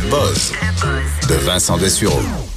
Buzz de Vincent Dessureau.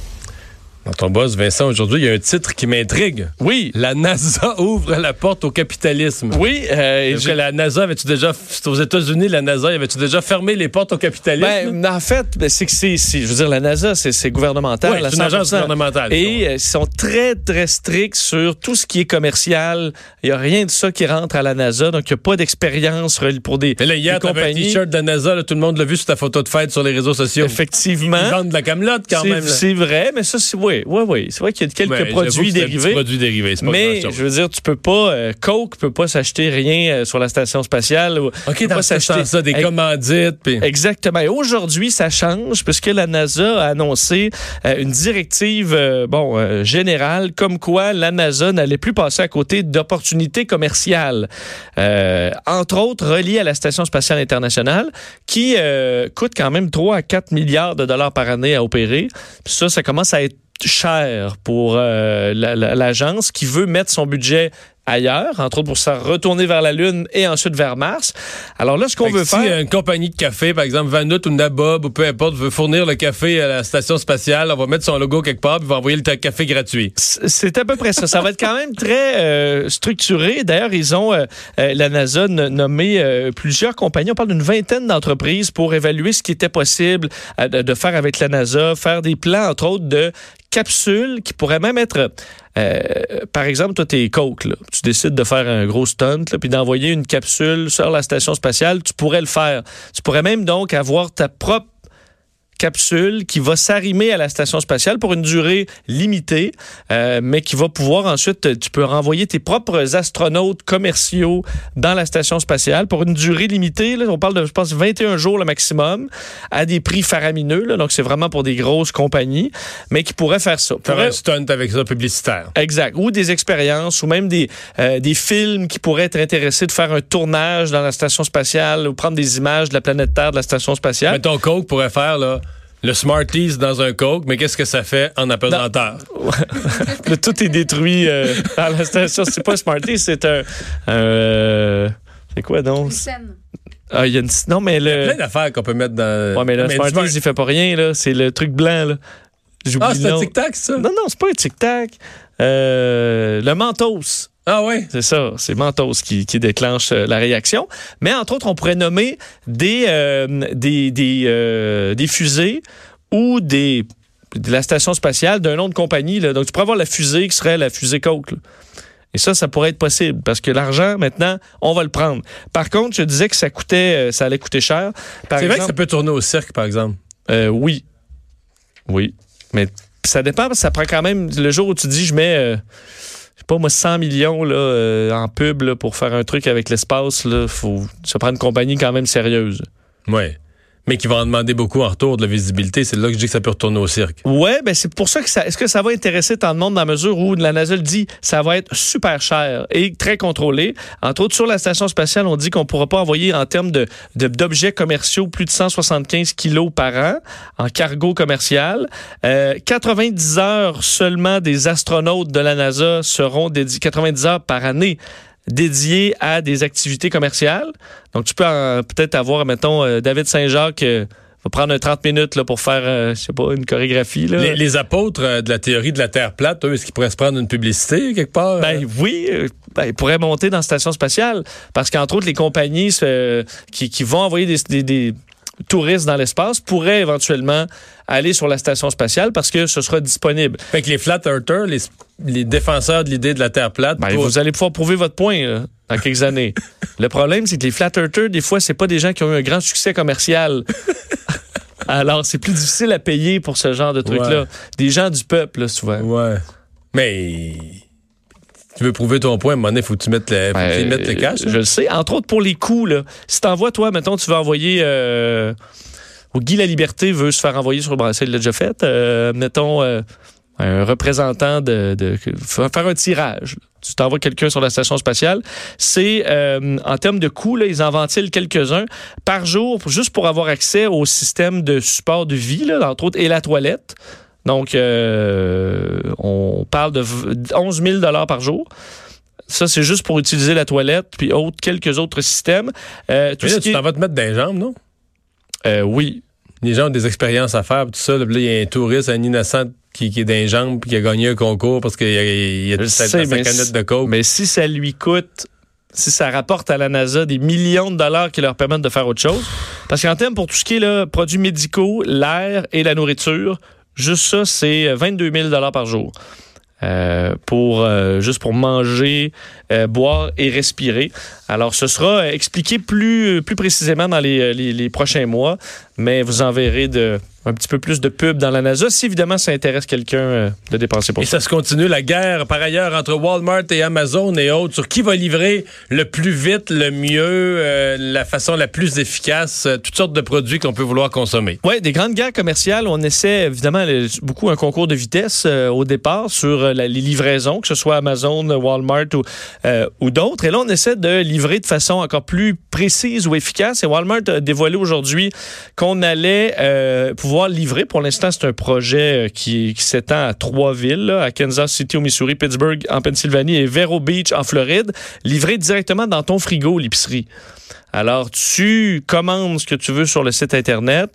Dans ton boss, Vincent, aujourd'hui, il y a un titre qui m'intrigue. Oui. La NASA ouvre la porte au capitalisme. Oui. Euh, Est-ce que la NASA avait-tu déjà, aux États-Unis, la NASA, avait-tu déjà fermé les portes au capitalisme? Ben, en fait, ben, c'est que c'est, je veux dire, la NASA, c'est, gouvernemental. Ouais, à c'est une agence 100%. gouvernementale. Et euh, ils sont très, très stricts sur tout ce qui est commercial. Il n'y a rien de ça qui rentre à la NASA. Donc, il n'y a pas d'expérience pour des, Mais là, hier, des t'avais un compagnies. t-shirt de la NASA, là, tout le monde l'a vu sur ta photo de fête sur les réseaux sociaux. Effectivement. Ils vendent de la camelote quand même. c'est vrai, mais ça, c'est, oui, oui, oui. C'est vrai qu'il y a quelques Ouais, j'avoue produits dérivés. produit dérivé, c'est pas Mais je veux dire, tu peux pas, euh, Coke peut pas s'acheter rien euh, sur la station spatiale. ou- OK, dans pas ce sens-là, des commandites. Exactement. Et aujourd'hui, ça change puisque la NASA a annoncé euh, une directive euh, bon générale comme quoi la NASA n'allait plus passer à côté d'opportunités commerciales, entre autres reliées à la station spatiale internationale, qui coûte quand même 3 à 4 milliards de dollars par année à opérer. Puis ça, ça commence à être cher pour euh, la- la- l'agence qui veut mettre son budget ailleurs, entre autres pour se retourner vers la Lune et ensuite vers Mars. Alors là, ce qu'on veut si faire... une compagnie de café, par exemple Vanout ou Nabob ou peu importe, veut fournir le café à la station spatiale, on va mettre son logo quelque part puis va envoyer le café gratuit. C'est à peu près ça. Ça va être quand même très euh, structuré. D'ailleurs, ils ont, euh, euh, la NASA, nommé euh, plusieurs compagnies. On parle d'une vingtaine d'entreprises pour évaluer ce qui était possible de, de faire avec la NASA, faire des plans, entre autres, de capsules qui pourraient même être... euh, par exemple, toi, t'es Coke, là. tu décides de faire un gros stunt, là, puis d'envoyer une capsule sur la station spatiale, tu pourrais le faire. Tu pourrais même donc avoir ta propre capsule qui va s'arrimer à la station spatiale pour une durée limitée, euh, mais qui va pouvoir ensuite, euh, tu peux renvoyer tes propres astronautes commerciaux dans la station spatiale pour une durée limitée. Là, on parle de, je pense, 21 jours le maximum, à des prix faramineux. Là, donc, c'est vraiment pour des grosses compagnies, mais qui pourraient faire ça. Faire Pourraient- un stunt avec ça publicitaire. Exact. Ou des expériences, ou même des, euh, des films qui pourraient être intéressés de faire un tournage dans la station spatiale ou prendre des images de la planète Terre de la station spatiale. Mettons Coke pourrait faire là, le Smarties dans un Coke, mais qu'est-ce que ça fait en apesanteur? Là, tout est détruit euh, à la station. C'est pas Smarties, c'est un. un, euh, c'est quoi donc? scène. Ah, il y a une. Non, mais Plein le. d'affaires qu'on peut mettre dans. Ouais, mais le Mais Smarties, Smart- il fait pas rien, là. C'est le truc blanc, là. J'oublie Ah, le c'est un tic-tac, ça? Non, non, c'est pas un tic-tac. Euh, le Mentos. Ah ouais? C'est ça, c'est Mentos qui, qui déclenche euh, la réaction. Mais entre autres, on pourrait nommer des, euh, des, des, euh, des fusées ou des, de la station spatiale d'un nom de compagnie. Là. Donc, tu pourrais avoir la fusée qui serait la fusée Coke. là. Et ça, ça pourrait être possible parce que l'argent, maintenant, on va le prendre. Par contre, je disais que ça coûtait, ça allait coûter cher. C'est vrai que ça peut tourner au cirque, par exemple. euh, oui. Oui. Mais ça dépend, parce que ça prend quand même. Le jour où tu dis, je mets, euh, pas moi, 100 millions là, euh, en pub là, pour faire un truc avec l'espace, il faut se prendre une compagnie quand même sérieuse. Ouais. Mais qui va en demander beaucoup en retour de la visibilité. C'est là que je dis que ça peut retourner au cirque. Ouais, ben c'est pour ça que ça. Est-ce que ça va intéresser tant de monde dans la mesure où la NASA le dit, ça va être super cher et très contrôlé? Entre autres, sur la station spatiale, on dit qu'on pourra pas envoyer en termes de- d'objets commerciaux plus de 175 kilos par an en cargo commercial. Euh, 90 heures seulement des astronautes de la NASA seront dédiées 90 heures par année dédiées à des activités commerciales. Donc, tu peux peut-être avoir, mettons, euh, David Saint-Jacques euh, va prendre un 30 minutes là, pour faire, euh, je sais pas, une chorégraphie. Là. Les, les apôtres euh, de la théorie de la Terre plate, eux, est-ce qu'ils pourraient se prendre une publicité quelque part? euh? Ben oui, ben, ils pourraient monter dans la station spatiale parce qu'entre autres, les compagnies qui, qui vont envoyer des, des- des touristes dans l'espace pourraient éventuellement aller sur la station spatiale parce que ce sera disponible. Fait que les flat earthers, les, les défenseurs de l'idée de la Terre plate, Ben, pour- vous allez pouvoir prouver votre point là, dans quelques années. Le problème, c'est que les flat earthers, des fois, c'est pas des gens qui ont eu un grand succès commercial. Alors, c'est plus difficile à payer pour ce genre de truc-là. Ouais. Des gens du peuple, là, souvent. Ouais. Mais tu veux prouver ton point, à un moment donné, faut que tu mettes le, mettes le cash. Hein? Je le sais. Entre autres, pour les coûts, là. Si t'envoies, toi, mettons, tu veux envoyer... Euh, Guy La Liberté veut se faire envoyer sur le bracelet, il l'a déjà fait. Euh, mettons, euh, un représentant de, de, faire un tirage. Tu t'envoies quelqu'un sur la station spatiale. C'est, euh, en termes de coûts, là, ils en ventilent quelques-uns par jour, juste pour avoir accès au système de support de vie, là, entre autres, et la toilette. Donc, euh, on parle de v- 11 000 par jour. Ça, c'est juste pour utiliser la toilette, puis autres, quelques autres systèmes. Euh, tout Mais ce là, qui tu t'en vas te mettre dans les jambes, non? euh, oui. les gens ont des expériences à faire, tout ça. Là, il y a un touriste, un innocent qui, qui est d'un jambe puis qui a gagné un concours parce qu'il y a, il a Je sa, canette de coke. Mais si ça lui coûte, si ça rapporte à la NASA des millions de dollars qui leur permettent de faire autre chose, parce qu'en termes pour tout ce qui est là, produits médicaux, l'air et la nourriture, juste ça, c'est 22 000 dollars par jour. Euh, pour euh, juste pour manger, euh, boire et respirer. Alors, ce sera euh, expliqué plus plus précisément dans les, euh, les, les prochains mois, mais vous en verrez de un petit peu plus de pub dans la NASA si évidemment ça intéresse quelqu'un euh, de dépenser pour Et ça. ça se continue, la guerre, par ailleurs, entre Walmart et Amazon et autres, sur qui va livrer le plus vite, le mieux, euh, la façon la plus efficace, euh, toutes sortes de produits qu'on peut vouloir consommer. Oui, des grandes guerres commerciales. On essaie évidemment le- beaucoup un concours de vitesse euh, au départ sur euh, la- les livraisons, que ce soit Amazon, Walmart ou, euh, ou d'autres. Et là, on essaie de livrer de façon encore plus précise ou efficace. Et Walmart a dévoilé aujourd'hui qu'on allait euh, pouvoir livrer. Pour l'instant, c'est un projet euh, qui, s'étend à trois villes, à Kansas City au Missouri, Pittsburgh en Pennsylvanie et Vero Beach en Floride, livrer directement dans ton frigo, l'épicerie. Alors, tu commandes ce que tu veux sur le site Internet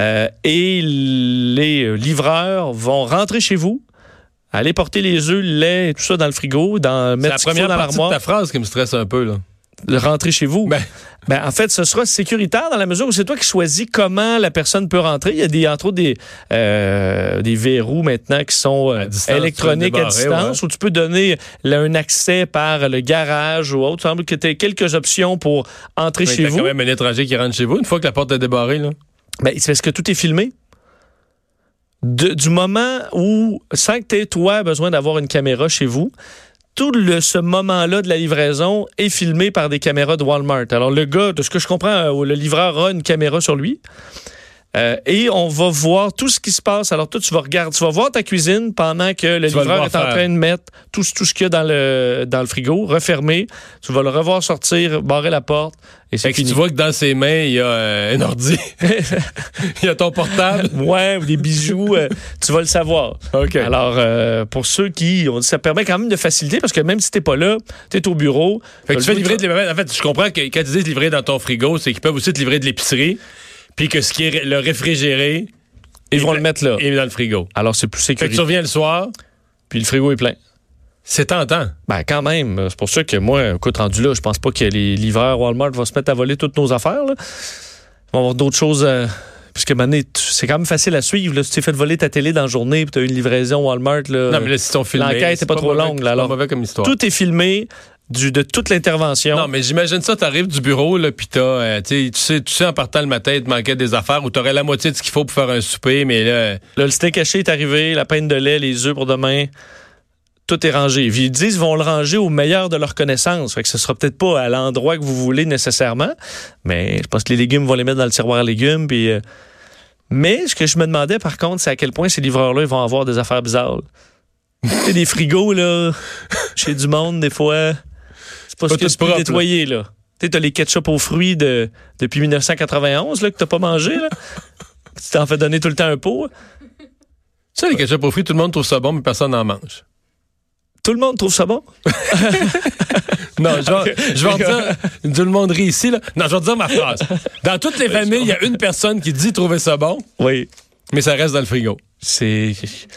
euh, et les euh, livreurs vont rentrer chez vous, aller porter les œufs, le lait tout ça dans le frigo, dans, C'est la mettre ce qu'il faut première dans l'armoire, ta phrase qui me stresse un peu. Là. de rentrer chez vous. Ben. Ben, en fait, ce sera sécuritaire dans la mesure où c'est toi qui choisis comment la personne peut rentrer. Il y a des, entre autres des, euh, des verrous maintenant qui sont euh, À distance, électroniques à distance où tu peux donner là, un accès par le garage ou autre. Il semble que tu aies quelques options pour entrer Mais chez vous. quand même un étranger qui rentre chez vous une fois que la porte est débarrée. Là. Ben, c'est parce que tout est filmé. Du moment où, sans que tu aies, besoin d'avoir une caméra chez vous, tout ce moment-là de la livraison est filmé par des caméras de Walmart. Alors, le gars, de ce que je comprends, euh, le livreur a une caméra sur lui. Euh, et on va voir tout ce qui se passe. Alors, toi, tu vas regarder, tu vas voir ta cuisine pendant que le Tu livreur est en train de mettre tout, tout ce qu'il y a dans le, dans le frigo, refermé. Tu vas le revoir sortir, barrer la porte, et c'est tu vois que dans ses mains, il y a euh, un ordi. il y a ton portable. Ouais, ou des bijoux, euh, tu vas le savoir. OK. Alors, pour ceux qui. on- Ça permet quand même de faciliter parce que même si t'es pas là, t'es au bureau. Fait que tu fais livrer de- En fait, je comprends que quand ils disent livrer dans ton frigo, c'est qu'ils peuvent aussi te livrer de l'épicerie. Puis que ce qui est le réfrigéré Ils vont le mettre là. est dans le frigo. Alors, c'est plus Fait que tu reviens le soir, Puis le frigo est plein. c'est tentant. Ben, quand même. C'est pour ça que moi, écoute, rendu là, je pense pas que les livreurs Walmart vont se mettre à voler toutes nos affaires. Là. Ils vont avoir d'autres choses. euh, Puisque c'est quand même facile à suivre. Là. Si tu t'es fait voler ta télé dans la journée puis tu as eu une livraison Walmart, là, non, mais là, si sont filmés. l'enquête c'est est pas trop longue, là, alors. pas mauvais comme histoire. tout est filmé du, de toute l'intervention. Non, mais j'imagine ça, t'arrives du bureau, là, pis t'as, euh, tu sais, tu sais, en partant le matin, il te manquait des affaires ou t'aurais la moitié de ce qu'il faut pour faire un souper, mais là, Là, le steak haché est arrivé, la peine de lait, les œufs pour demain. Tout est rangé. Ils disent qu'ils vont le ranger au meilleur de leur connaissance. Fait que ce sera peut-être pas à l'endroit que vous voulez nécessairement. Mais je pense que les légumes vont les mettre dans le tiroir à légumes. Puis, euh, Mais ce que je me demandais, par contre, c'est à quel point ces livreurs-là vont avoir des affaires bizarres. des frigos, là, chez du monde, des fois, c'est pas, que tu peux propre, nettoyer, là. Tu sais, t'as les ketchup aux fruits de, depuis 1991, là, que t'as pas mangé, là. tu t'en fais donner tout le temps un pot. ça, les ketchup aux fruits, tout le monde trouve ça bon, mais personne n'en mange. Tout le monde trouve ça bon? Non, je vais, redire, tout le monde rit ici, là. Non, je vais redire ma phrase. Dans toutes les familles, il y a une personne qui dit trouver ça bon, Oui. mais ça reste dans le frigo. C'est.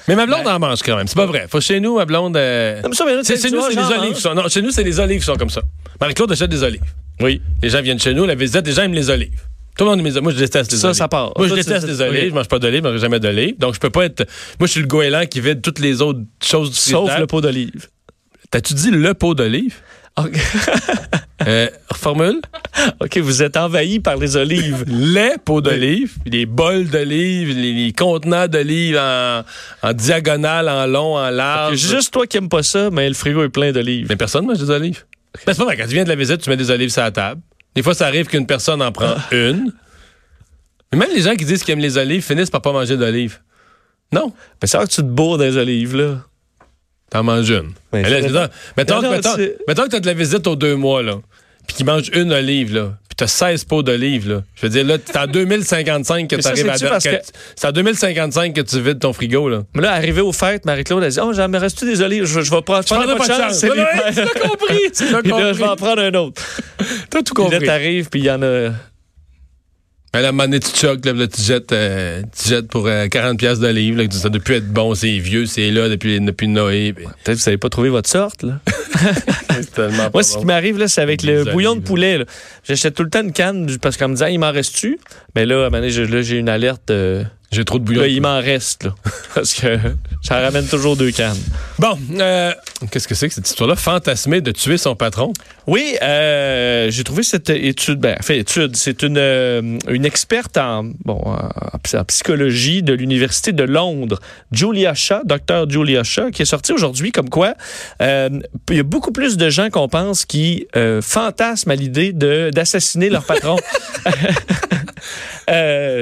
Mais ma blonde en mange quand même, c'est pas vrai. Faut chez nous, ma blonde. euh, Non, mais ça, mais là, c'est- tu chez nous, c'est les olives. qui sont- Non, chez nous, c'est les olives qui sont comme ça. Marie-Claude achète des olives. Oui. Les gens viennent chez nous, la visite, les gens aiment les olives. Tout le monde aime les olives. Moi, je déteste les Ça, olives. ça part. Moi, je Ça, déteste les olives. ok. Je mange pas d'olives, je mange jamais d'olives. Donc, je peux pas être. Moi, je suis le goéland qui vide toutes les autres choses du Sauf le pot d'olive. T'as-tu dit le pot d'olive? Euh, reformule. OK, vous êtes envahi par les olives. Les pots d'olive, les bols d'olive, les, les contenants d'olive en, en diagonale, en long, en large. Juste toi qui aimes pas ça, mais le frigo est plein d'olives. Mais personne mange des olives. Ben, c'est pas vrai. Quand tu viens de la visite, tu mets des olives sur la table. Des fois, ça arrive qu'une personne en prend une. Mais même les gens qui disent qu'ils aiment les olives finissent par pas manger d'olives. Non. Mais c'est vrai que tu te bourres des olives, là. T'en manges une. Ben, Mais là, mettons, mettons, Non, mettons- mettons que t'as de la visite aux deux mois, là, puis qu'ils mangent une olive, là, puis t'as 16 pots d'olives, là. Je veux dire, là, c'est en 2055 que t'arrives à... que- que- C'est en 2055 que tu vides ton frigo, là. Mais là, arrivé aux fêtes, Marie-Claude a dit Oh, j'en me reste des olives? Je, je vais prendre, je prendrai pas de chance. c'est Ouais, ouais, tu l'as compris, tu l'as Puis là, je vais en compris. prendre un autre. T'as tout Puis là, compris. t'arrives, puis il y en a. À la monnaie, tu choques, là, là, tu jettes, euh, tu jettes pour euh, 40 pièces de livre. Là, ça doit plus être bon, c'est vieux, c'est là depuis, depuis Noé. puis Peut-être que vous n'avez pas trouvé votre sorte. Là. Moi, ce qui m'arrive, là, c'est avec le bouillon de poulet. J'achète tout le temps une canne parce qu'on me dit, Ah, il m'en reste-tu? Mais là, à un moment donné, j'ai là, j'ai une alerte. euh, J'ai trop de bouillon. là, il m'en reste. Là, parce que ça ramène toujours deux cannes. Bon, euh, qu'est-ce que c'est que cette histoire-là? Fantasmer de tuer son patron? Oui, euh, j'ai trouvé cette étude, ben, fait étude, c'est une, euh, une experte en, bon, en, en psychologie de l'Université de Londres, Julia Shaw, docteur Julia Shaw, qui est sortie aujourd'hui comme quoi il y a beaucoup plus de gens qu'on pense qui fantasment à l'idée d'assassiner leur patron.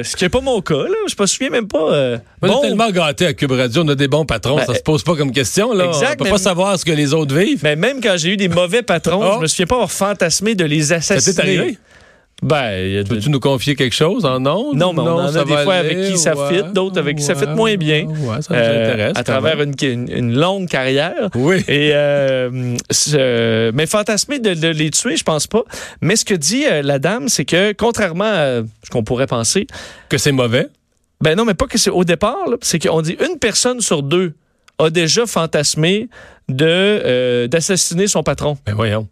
Euh, ce qui n'est pas mon cas, là. Je me souviens même pas. euh, On bon, est tellement gâtés à Cube Radio, on a des bons patrons, Ben, ça se pose pas comme question. Là. exact, on peut pas savoir ce que les autres vivent. mais même quand j'ai eu des mauvais patrons, Oh. je me souviens pas avoir fantasmé de les Ça assassiner. t'est arrivé? Ben, Peux-tu nous confier quelque chose en ondes? Non, mais on en a des fois aller, avec qui ça ouais, fit, d'autres avec qui ça fit moins bien. Ouais, ça nous euh, intéresse. à travers une, une- une longue carrière. Oui. Et euh, mais fantasmer de, de les tuer, je pense pas. Mais ce que dit euh, la dame, c'est que contrairement à ce qu'on pourrait penser, Que c'est mauvais? ben non, mais pas que c'est au départ, c'est qu'on dit une personne sur deux a déjà fantasmé de d'assassiner son patron Ben voyons.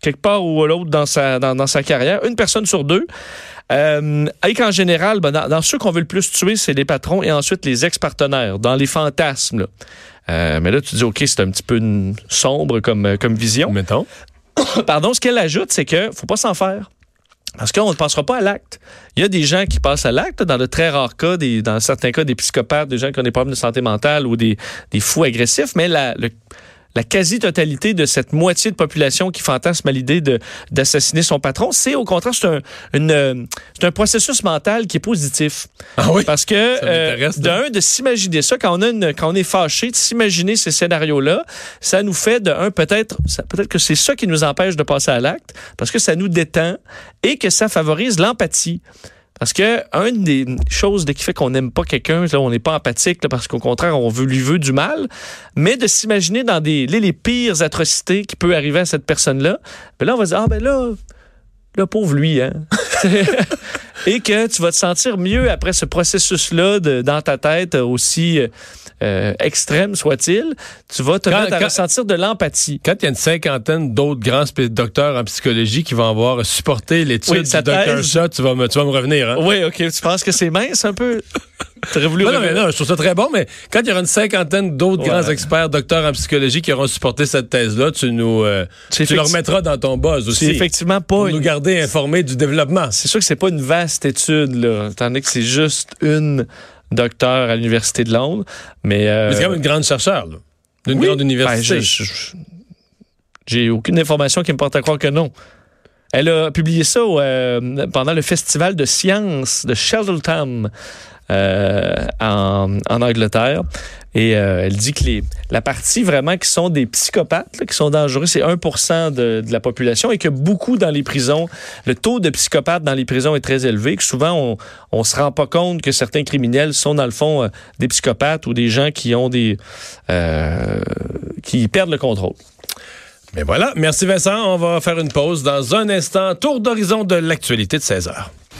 Quelque part ou à l'autre dans sa, dans, dans sa carrière. Une personne sur deux. Euh, et qu'en général, ben, dans, dans ceux qu'on veut le plus tuer, c'est les patrons et ensuite les ex-partenaires, dans les fantasmes. là. Euh, mais là, tu dis, OK, c'est un petit peu une- sombre comme, euh, comme vision. Mettons. Pardon, ce qu'elle ajoute, c'est que faut pas s'en faire. Parce qu'on ne passera pas à l'acte. Il y a des gens qui passent à l'acte, dans de très rares cas, des, dans certains cas, des psychopathes, des gens qui ont des problèmes de santé mentale ou des, des fous agressifs, mais la, le- la quasi-totalité de cette moitié de population qui fantasme à l'idée d'assassiner son patron, c'est au contraire, c'est un, une, un processus mental qui est positif. Ah oui? Parce que, euh, d'un, de s'imaginer ça, quand on, a une- quand on est fâché, de s'imaginer ces scénarios-là, ça nous fait, de un, peut-être ça- peut-être que c'est ça qui nous empêche de passer à l'acte, parce que ça nous détend et que ça favorise l'empathie. Parce que une des choses qui fait qu'on n'aime pas quelqu'un, là, on n'est pas empathique, parce qu'au contraire, on veut, lui veut du mal, mais de s'imaginer dans des, les, pires atrocités qui peuvent arriver à cette personne-là, ben là, on va dire, ah ben là, le pauvre lui, hein. et que tu vas te sentir mieux après ce processus-là dans ta tête, euh, aussi euh, euh, extrême soit-il, tu vas te Quand- mettre à quand- ressentir de l'empathie. Quand il y a une cinquantaine d'autres grands docteurs en psychologie qui vont avoir supporté l'étude Oui, du tu vas me, tu vas me revenir. Hein? Oui, OK, tu penses que c'est mince un peu? T'aurais voulu... Non, non, je trouve ça très bon, mais quand il y aura une cinquantaine d'autres Ouais. grands experts, docteurs en psychologie qui auront supporté cette thèse-là, tu nous, euh, tu le effecti- remettras dans ton buzz aussi. C'est effectivement pour pas nous une... garder informés du développement. C'est sûr que c'est pas une vaste étude, là, donné que c'est juste une docteur à l'Université de Londres, mais... euh, Mais c'est quand même une grande chercheure, là. D'une oui. grande université. Ben, je- je- je- J'ai aucune information qui me porte à croire que non. Elle a publié ça euh, pendant le festival de sciences de Cheltenham en, en Angleterre. Et euh, elle dit que les, la partie vraiment qui sont des psychopathes, qui sont dangereux, c'est 1 de, de la population et que beaucoup dans les prisons, le taux de psychopathes dans les prisons est très élevé, que souvent on on se rend pas compte que certains criminels sont dans le fond euh, des psychopathes ou des gens qui ont des... euh, qui perdent le contrôle. Mais voilà. Merci Vincent. On va faire une pause dans un instant. Tour d'horizon de l'actualité de 16 heures.